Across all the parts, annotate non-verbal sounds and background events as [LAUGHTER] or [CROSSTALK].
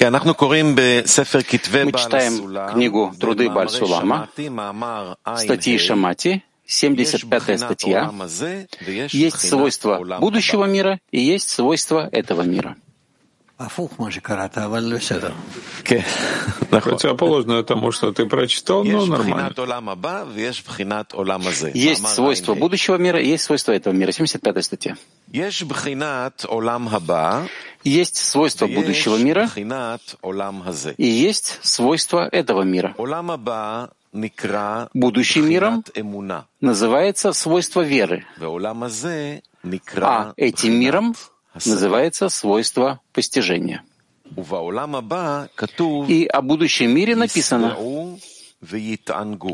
Мы читаем книгу «Труды Бальсулама», статьи Шамати, 75 статья. Есть свойства будущего мира и есть свойства этого мира. Противоположное тому, что ты прочитал, но нормально. Есть свойства будущего мира есть свойства этого мира. 75 статья. Есть свойства будущего мира. и есть свойства этого мира. Будущим миром называется свойство веры, а этим миром называется свойство постижения. И о будущем мире написано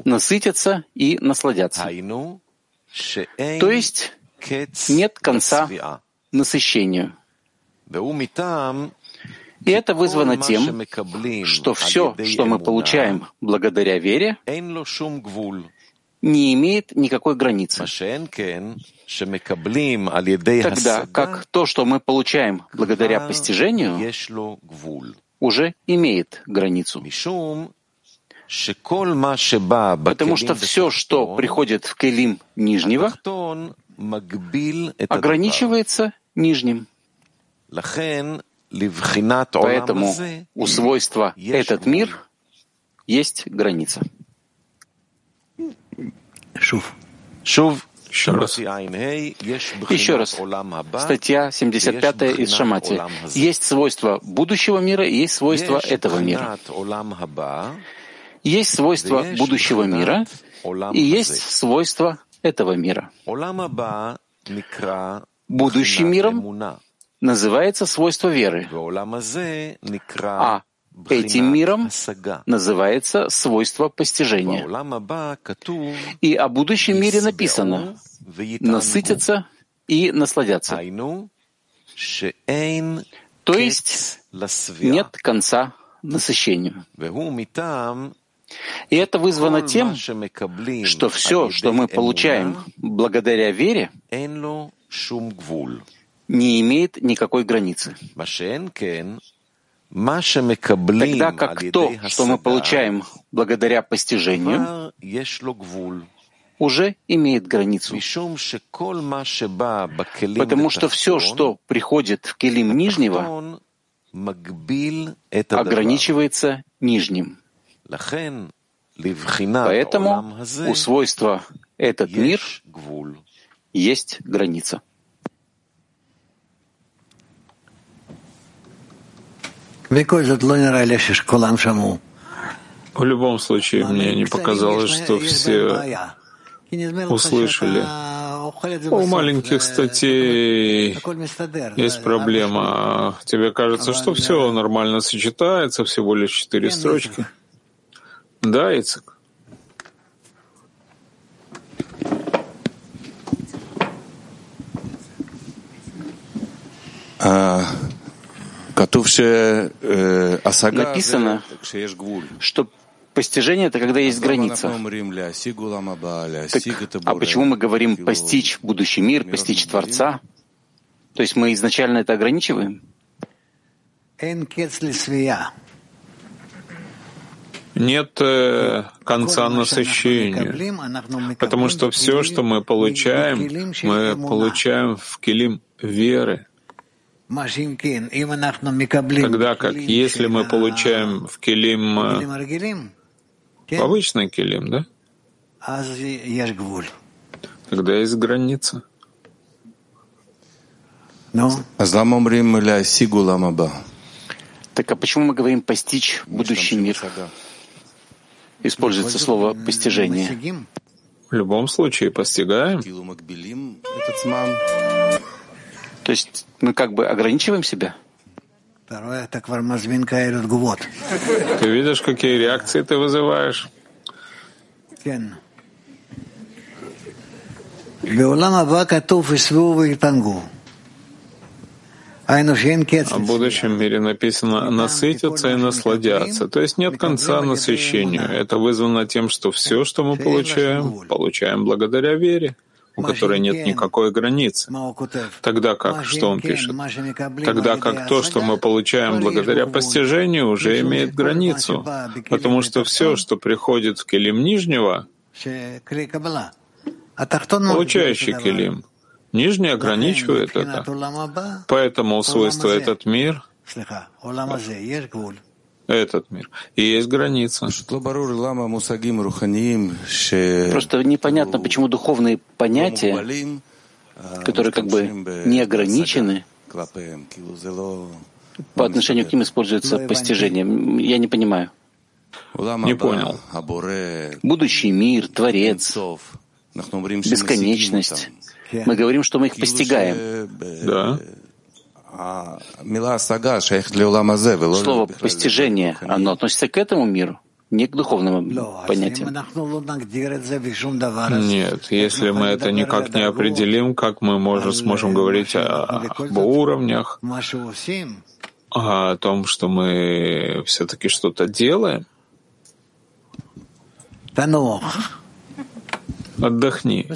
насытятся и насладятся. То есть нет конца насыщению. И это вызвано тем, что все, что мы получаем благодаря вере, не имеет никакой границы. Тогда как то, что мы получаем благодаря постижению, уже имеет границу. Потому что все, что приходит в келим нижнего, ограничивается нижним. Поэтому у свойства «этот мир» есть граница. Шув. Шув. Еще раз. Еще раз. Статья 75 из Шамати. Есть свойства будущего мира и есть свойства этого мира. Есть свойства будущего мира и есть свойства этого мира. Будущим миром называется свойство веры, а этим миром называется свойство постижения. И о будущем мире написано «насытятся и насладятся». То есть нет конца насыщению. И это вызвано тем, что все, что мы получаем благодаря вере, не имеет никакой границы. Тогда как то, что мы получаем благодаря постижению, уже имеет границу. Потому что все, что приходит в келим нижнего, ограничивается нижним. Поэтому у свойства «этот мир» есть граница. В любом случае, мне не показалось, что все услышали. У маленьких статей есть проблема. Тебе кажется, что все нормально сочетается, всего лишь четыре строчки. Да, Ицек? А, Написано, что постижение — это когда есть граница. Так, а почему мы говорим «постичь будущий мир», «постичь Творца»? То есть мы изначально это ограничиваем? Нет э, конца насыщению, потому что все, что мы получаем, мы получаем в килим веры. Тогда как если мы получаем в келим обычный келим, да? Тогда есть граница. Ну? Так а почему мы говорим постичь будущий мир? Используется слово постижение. В любом случае постигаем. То есть мы как бы ограничиваем себя? Ты видишь, какие реакции ты вызываешь? О будущем мире написано «насытятся и насладятся». То есть нет конца насыщению. Это вызвано тем, что все, что мы получаем, получаем благодаря вере. У которой нет никакой границы. Тогда как? Что он пишет? Тогда как то, что мы получаем благодаря постижению, уже имеет границу, потому что все, что приходит в келим нижнего, получающий келим, нижний ограничивает это. Поэтому свойство этот мир — этот мир. И есть граница. Просто непонятно, почему духовные понятия, которые как бы не ограничены, по отношению к ним используется постижение. Я не понимаю. Не понял. Будущий мир, Творец, бесконечность. Мы говорим, что мы их постигаем. Да. Слово «постижение», оно относится к этому миру, не к духовным понятиям. Нет, если мы это никак не определим, как мы можем, сможем говорить о, об уровнях, о том, что мы все-таки что-то делаем? Отдохни.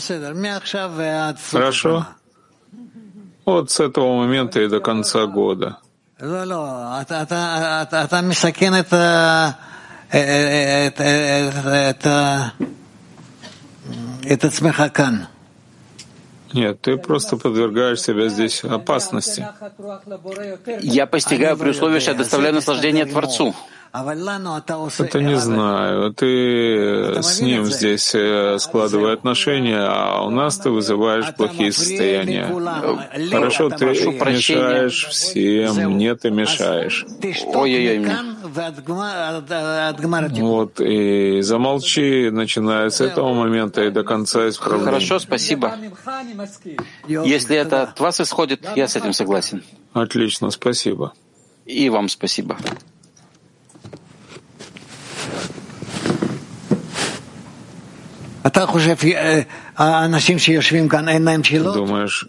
Хорошо? Вот с этого момента и до конца года. Нет, ты просто подвергаешь себя здесь опасности. Я постигаю при условии, что я доставляю наслаждение Творцу. Это не знаю. Ты с ним здесь э, складывай отношения, а у нас ты вызываешь плохие состояния. Хорошо, ты мешаешь всем, мне ты мешаешь. Ой-ой-ой мне. Вот, и замолчи, начиная с этого момента и до конца исправления. Хорошо, спасибо. Если это от вас исходит, я с этим согласен. Отлично, спасибо. И вам спасибо. Думаешь,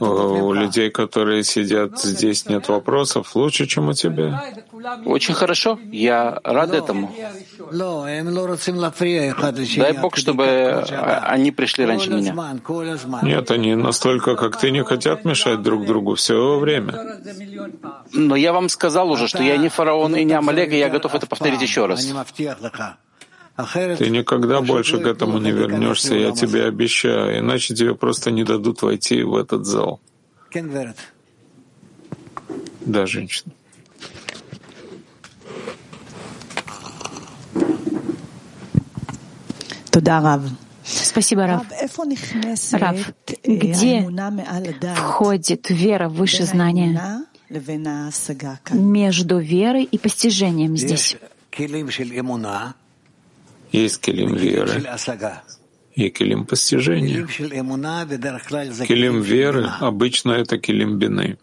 у людей, которые сидят здесь, нет вопросов лучше, чем у тебя? Очень хорошо. Я рад этому. Дай Бог, чтобы они пришли раньше меня. Нет, они настолько, как ты, не хотят мешать друг другу все время. Но я вам сказал уже, что я не фараон и не Амалек, и я готов это повторить еще раз. Ты никогда больше к этому не вернешься, я тебе обещаю, иначе тебе просто не дадут войти в этот зал. Да, женщина. Спасибо, Рав. Рав, где входит вера выше знания между верой и постижением здесь? Есть килим веры и килим постижения. Килим веры обычно это килим бины.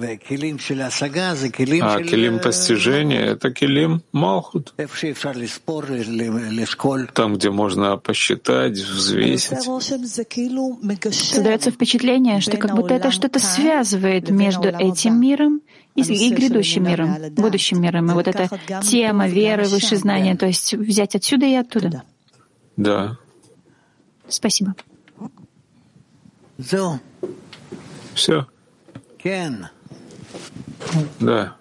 А килим постижения — это килим Малхут. Там, где можно посчитать, взвесить. Создается впечатление, что как будто это что-то связывает между этим миром и, и грядущим миром, будущим миром. И вот эта тема веры, высшее знание, то есть взять отсюда и оттуда. Да. Спасибо. Все. Да.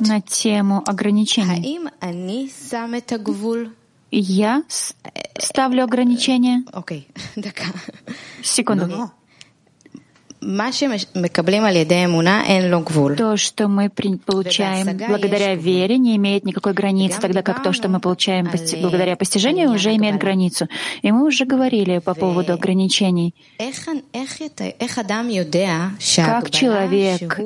На тему ограничений. Я ставлю ограничения. [LAUGHS] Секунду. То, что мы получаем благодаря вере, не имеет никакой границы, тогда как то, что мы получаем благодаря постижению, уже имеет границу. И мы уже говорили по поводу ограничений. Как человек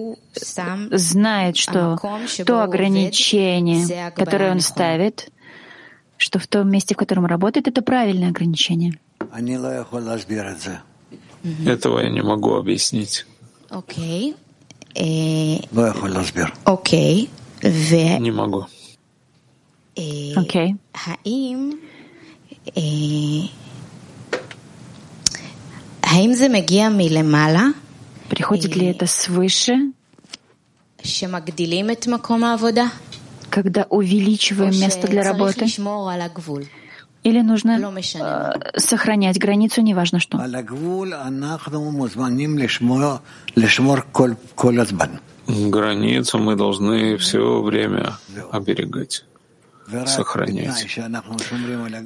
знает, что то ограничение, которое он ставит, что в том месте, в котором работает, это правильное ограничение. Этого я не могу объяснить. Окей. Окей. Не могу. Окей. Приходит ли это свыше? Когда увеличиваем место для работы? Или нужно э, сохранять границу, неважно что? Границу мы должны все время оберегать сохранять.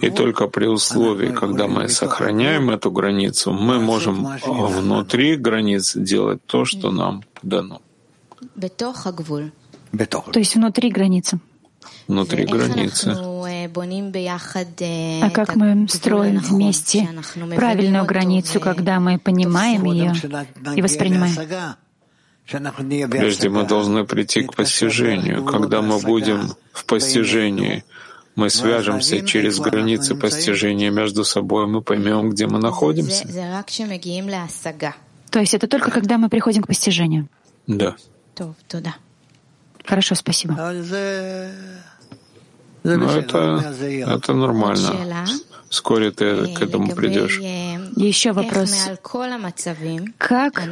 И только при условии, когда мы сохраняем эту границу, мы можем внутри границ делать то, что нам дано. То есть внутри границы. Внутри границы. А как мы строим вместе правильную границу, когда мы понимаем ее и воспринимаем? Прежде мы должны прийти к постижению. Когда мы будем в постижении, мы свяжемся через границы постижения между собой, мы поймем, где мы находимся. То есть это только когда мы приходим к постижению? Да. Хорошо, спасибо. Ну, это, это нормально. Вскоре ты к этому придешь. Еще вопрос. Как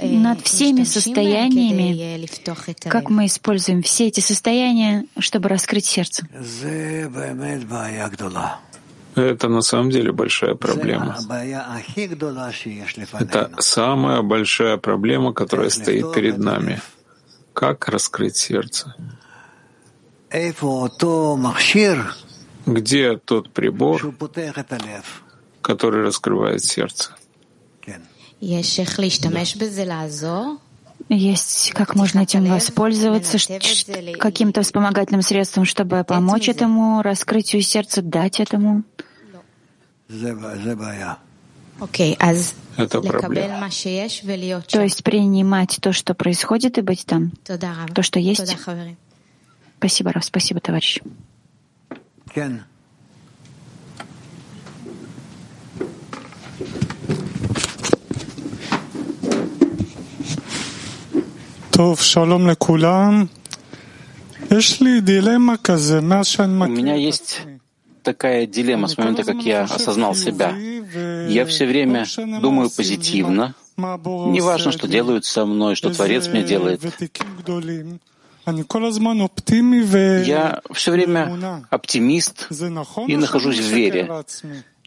над всеми состояниями, как мы используем все эти состояния, чтобы раскрыть сердце? Это на самом деле большая проблема. Это самая большая проблема, которая стоит перед нами. Как раскрыть сердце? Где тот прибор, который раскрывает сердце? Есть, как можно этим воспользоваться, каким-то вспомогательным средством, чтобы помочь этому раскрытию сердца, дать этому? Это проблема. То есть принимать то, что происходит, и быть там, то, что есть. Спасибо, Раф, спасибо, товарищ. טוב, שלום לכולם. יש לי דילמה כזה מאז שאני מכיר У меня есть такая дилемма с момента, как я осознал себя. Я все время думаю позитивно. Неважно, что делают со мной, что Творец мне делает. Я все время оптимист и нахожусь в вере.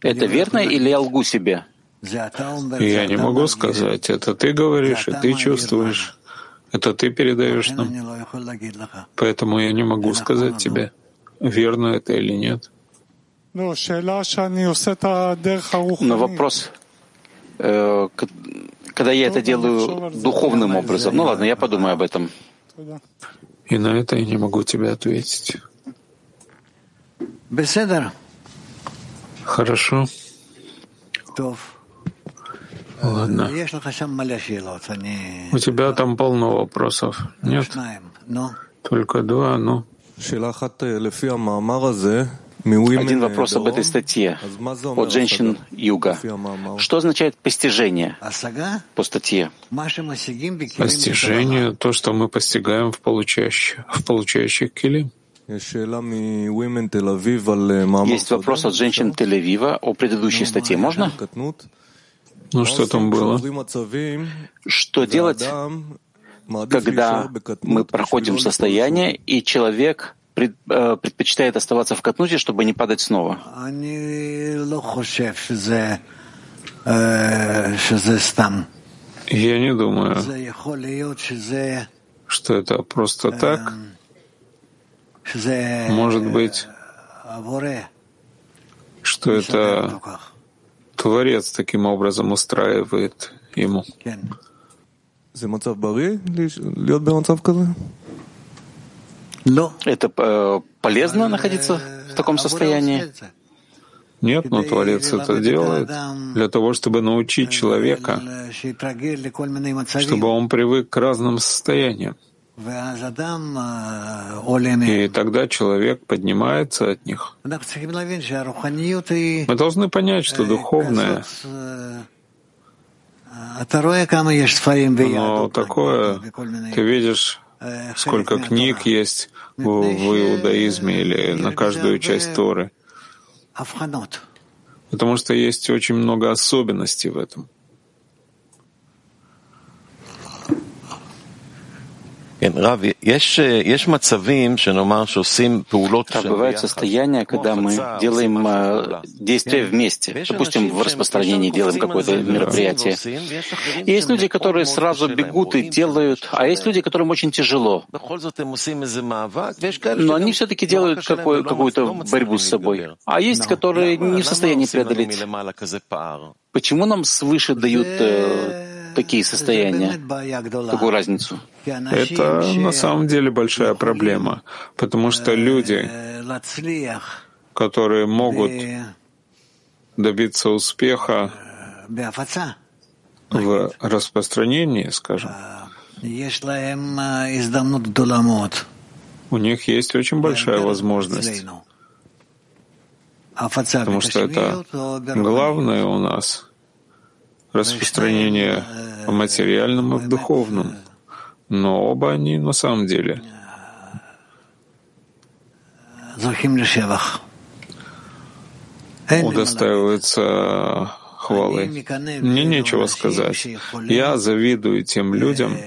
Это верно или я лгу себе? Я не могу сказать. Это ты говоришь, и ты чувствуешь. Это ты передаешь нам. Поэтому я не могу сказать тебе, верно это или нет. Но вопрос, э, когда я это делаю духовным образом, ну ладно, я подумаю об этом. И на это я не могу тебе ответить. Хорошо. Ладно. У тебя там полно вопросов. Нет? Только два, ну. Один вопрос об этой статье от женщин Юга. Что означает постижение по статье? Постижение — то, что мы постигаем в получающих, в получающих кили. Есть вопрос от женщин Тель-Авива о предыдущей статье. Можно? Ну, что там было? Что делать, когда мы проходим состояние, и человек Э, предпочитает оставаться в Катнуте, чтобы не падать снова? Я не думаю, что это просто так. Может быть, что это Творец таким образом устраивает ему. Это э, полезно находиться в таком состоянии? Нет, но Творец это делает для того, чтобы научить человека, чтобы он привык к разным состояниям. И тогда человек поднимается от них. Мы должны понять, что духовное оно такое, ты видишь сколько книг есть в, в иудаизме или на каждую часть Торы. Потому что есть очень много особенностей в этом. Бывают состояния, когда мы делаем э, действия вместе. Допустим, в распространении делаем какое-то мероприятие. И есть люди, которые сразу бегут и делают, а есть люди, которым очень тяжело. Но они все-таки делают какую-то борьбу с собой. А есть, которые не в состоянии преодолеть. Почему нам свыше дают э, такие состояния? Какую разницу? Это на самом деле большая проблема, потому что люди, которые могут добиться успеха в распространении, скажем, у них есть очень большая возможность, потому что это главное у нас распространение в материальном и в духовном. Но оба они на самом деле удостаиваются хвалы. Мне нечего сказать. Я завидую тем людям,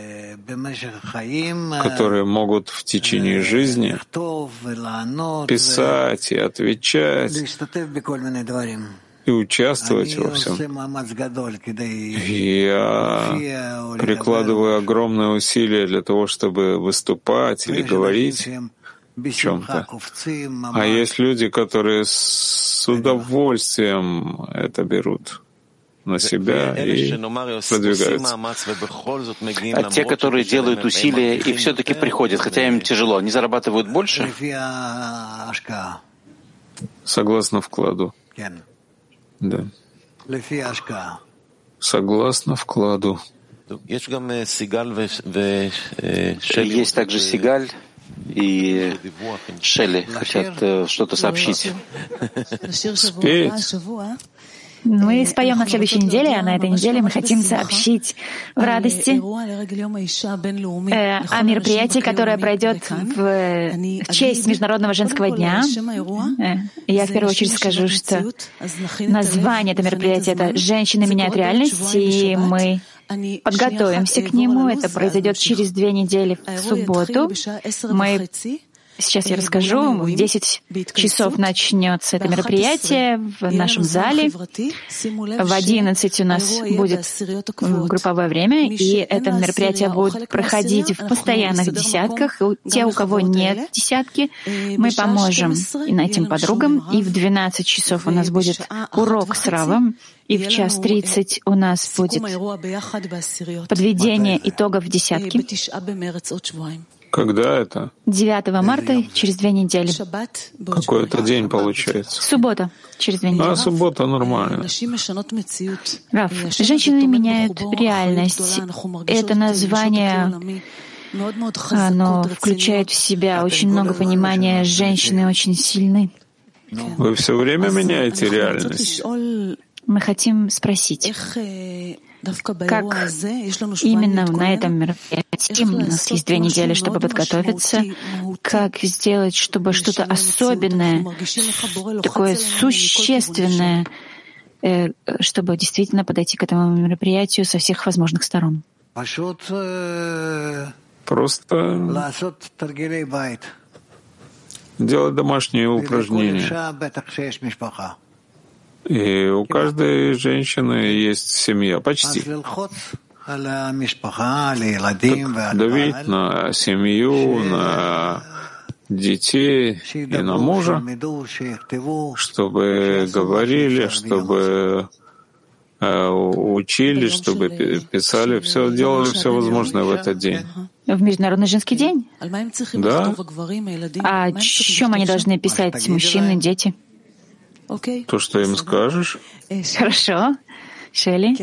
которые могут в течение жизни писать и отвечать и участвовать во всем. Я прикладываю огромные усилия для того, чтобы выступать или говорить о чем-то. А есть люди, которые с удовольствием это берут на себя и продвигаются. А те, которые делают усилия и все-таки приходят, хотя им тяжело, они зарабатывают больше? Согласно вкладу. Да. Согласно вкладу. Есть также Сигаль и Шелли хотят э, что-то сообщить. Спеть. Мы споем на следующей неделе, а на этой неделе мы хотим сообщить в радости э, о мероприятии, которое пройдет в, в честь Международного женского дня. Э, я в первую очередь скажу, что название этого мероприятия — это «Женщины меняют реальность», и мы подготовимся к нему. Это произойдет через две недели в субботу. Мы Сейчас я расскажу. В 10 часов начнется это мероприятие в нашем зале. В 11 у нас будет групповое время, и это мероприятие будет проходить в постоянных десятках. те, у кого нет десятки, мы поможем и этим подругам. И в 12 часов у нас будет урок с Равом, и в час тридцать у нас будет подведение итогов десятки. Когда это? 9 марта, через две недели. Какой это день получается? Суббота, через две недели. А, суббота нормально. Раф, женщины меняют реальность. Это название оно включает в себя очень много понимания. Женщины очень сильны. Вы все время меняете реальность. Мы хотим спросить, как именно на этом мероприятии, у нас есть две недели, чтобы подготовиться, как сделать, чтобы что-то особенное, такое существенное, э, чтобы действительно подойти к этому мероприятию со всех возможных сторон. Просто делать домашние упражнения. И у каждой женщины есть семья, почти. Так давить на семью, на детей и на мужа, чтобы говорили, чтобы э, учили, чтобы писали, все делали все возможное в этот день. В Международный женский день? Да. А о чем они должны писать мужчины, дети? То, что им скажешь. Хорошо. Шелли?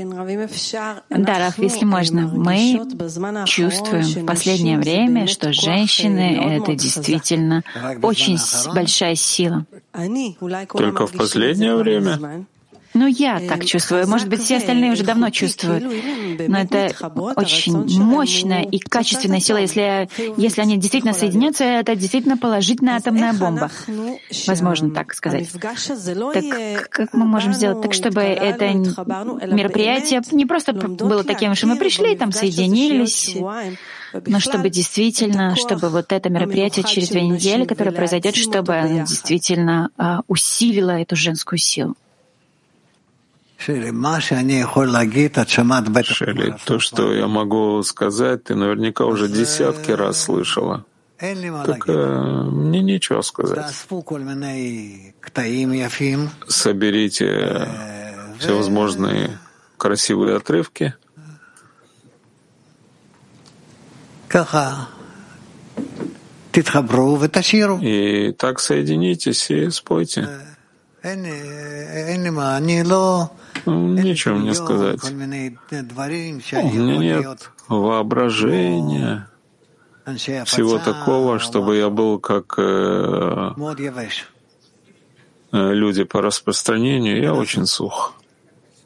Да, Раф, если можно, мы чувствуем в последнее время, что женщины — это действительно очень большая сила. Только в последнее время? Ну, я так чувствую. Может быть, все остальные уже давно чувствуют. Но это очень мощная и качественная сила. Если, если они действительно соединяются, это действительно положительная атомная бомба. Возможно так сказать. Так как мы можем сделать так, чтобы это мероприятие не просто было таким, что мы пришли, там соединились, но чтобы действительно, чтобы вот это мероприятие через две недели, которое произойдет, чтобы оно действительно а, усилило эту женскую силу. Шели, то, что я могу сказать, ты наверняка уже десятки раз слышала. Так э, мне нечего сказать. Соберите всевозможные красивые отрывки. И так соединитесь и спойте. Нечего мне сказать. У меня нет воображения, всего такого, чтобы я был как э, э, люди по распространению. Я очень сух.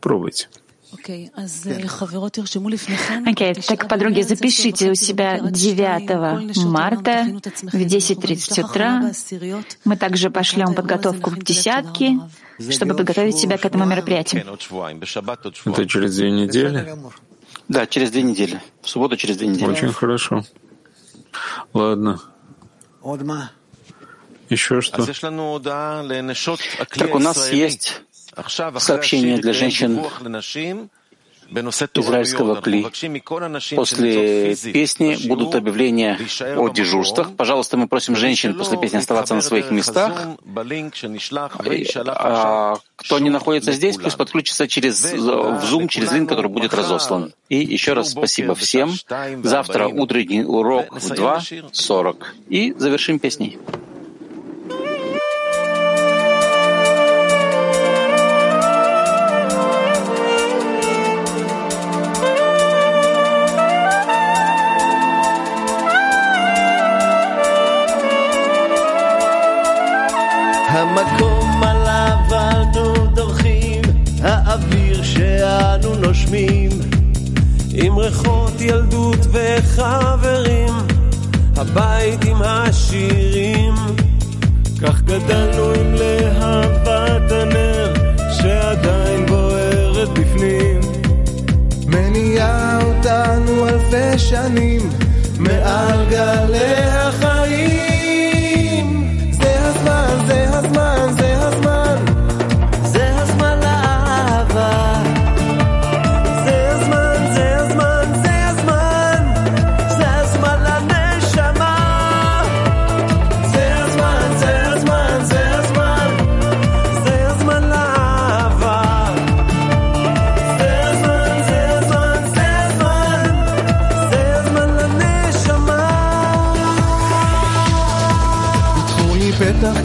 Пробуйте. Окей, okay, так, подруги, запишите у себя 9 марта в 10.30 утра. Мы также пошлем подготовку в десятки, чтобы подготовить себя к этому мероприятию. Это через две недели? Да, через две недели. В субботу через две недели. Очень хорошо. Ладно. Еще что? Так у нас есть сообщение для женщин израильского кли. После песни будут объявления о дежурствах. Пожалуйста, мы просим женщин после песни оставаться на своих местах. А кто не находится здесь, пусть подключится через в Zoom, через линк, который будет разослан. И еще раз спасибо всем. Завтра утренний урок в 2.40. И завершим песней. נושמים, עם ריחות ילדות וחברים, הבית עם השירים. כך גדלנו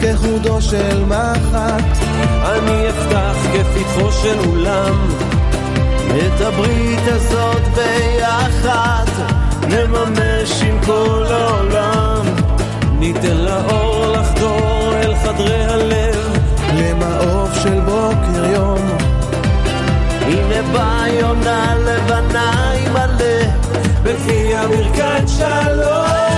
כחודו של מחט, אני אפתח כפתחו של אולם, את הברית הזאת ביחד, נממש עם כל העולם, ניתן לאור לחדור אל חדרי הלב, למעוף של בוקר יום. הנה בא יונה לבנה עם הלב, בפי ברכת שלום.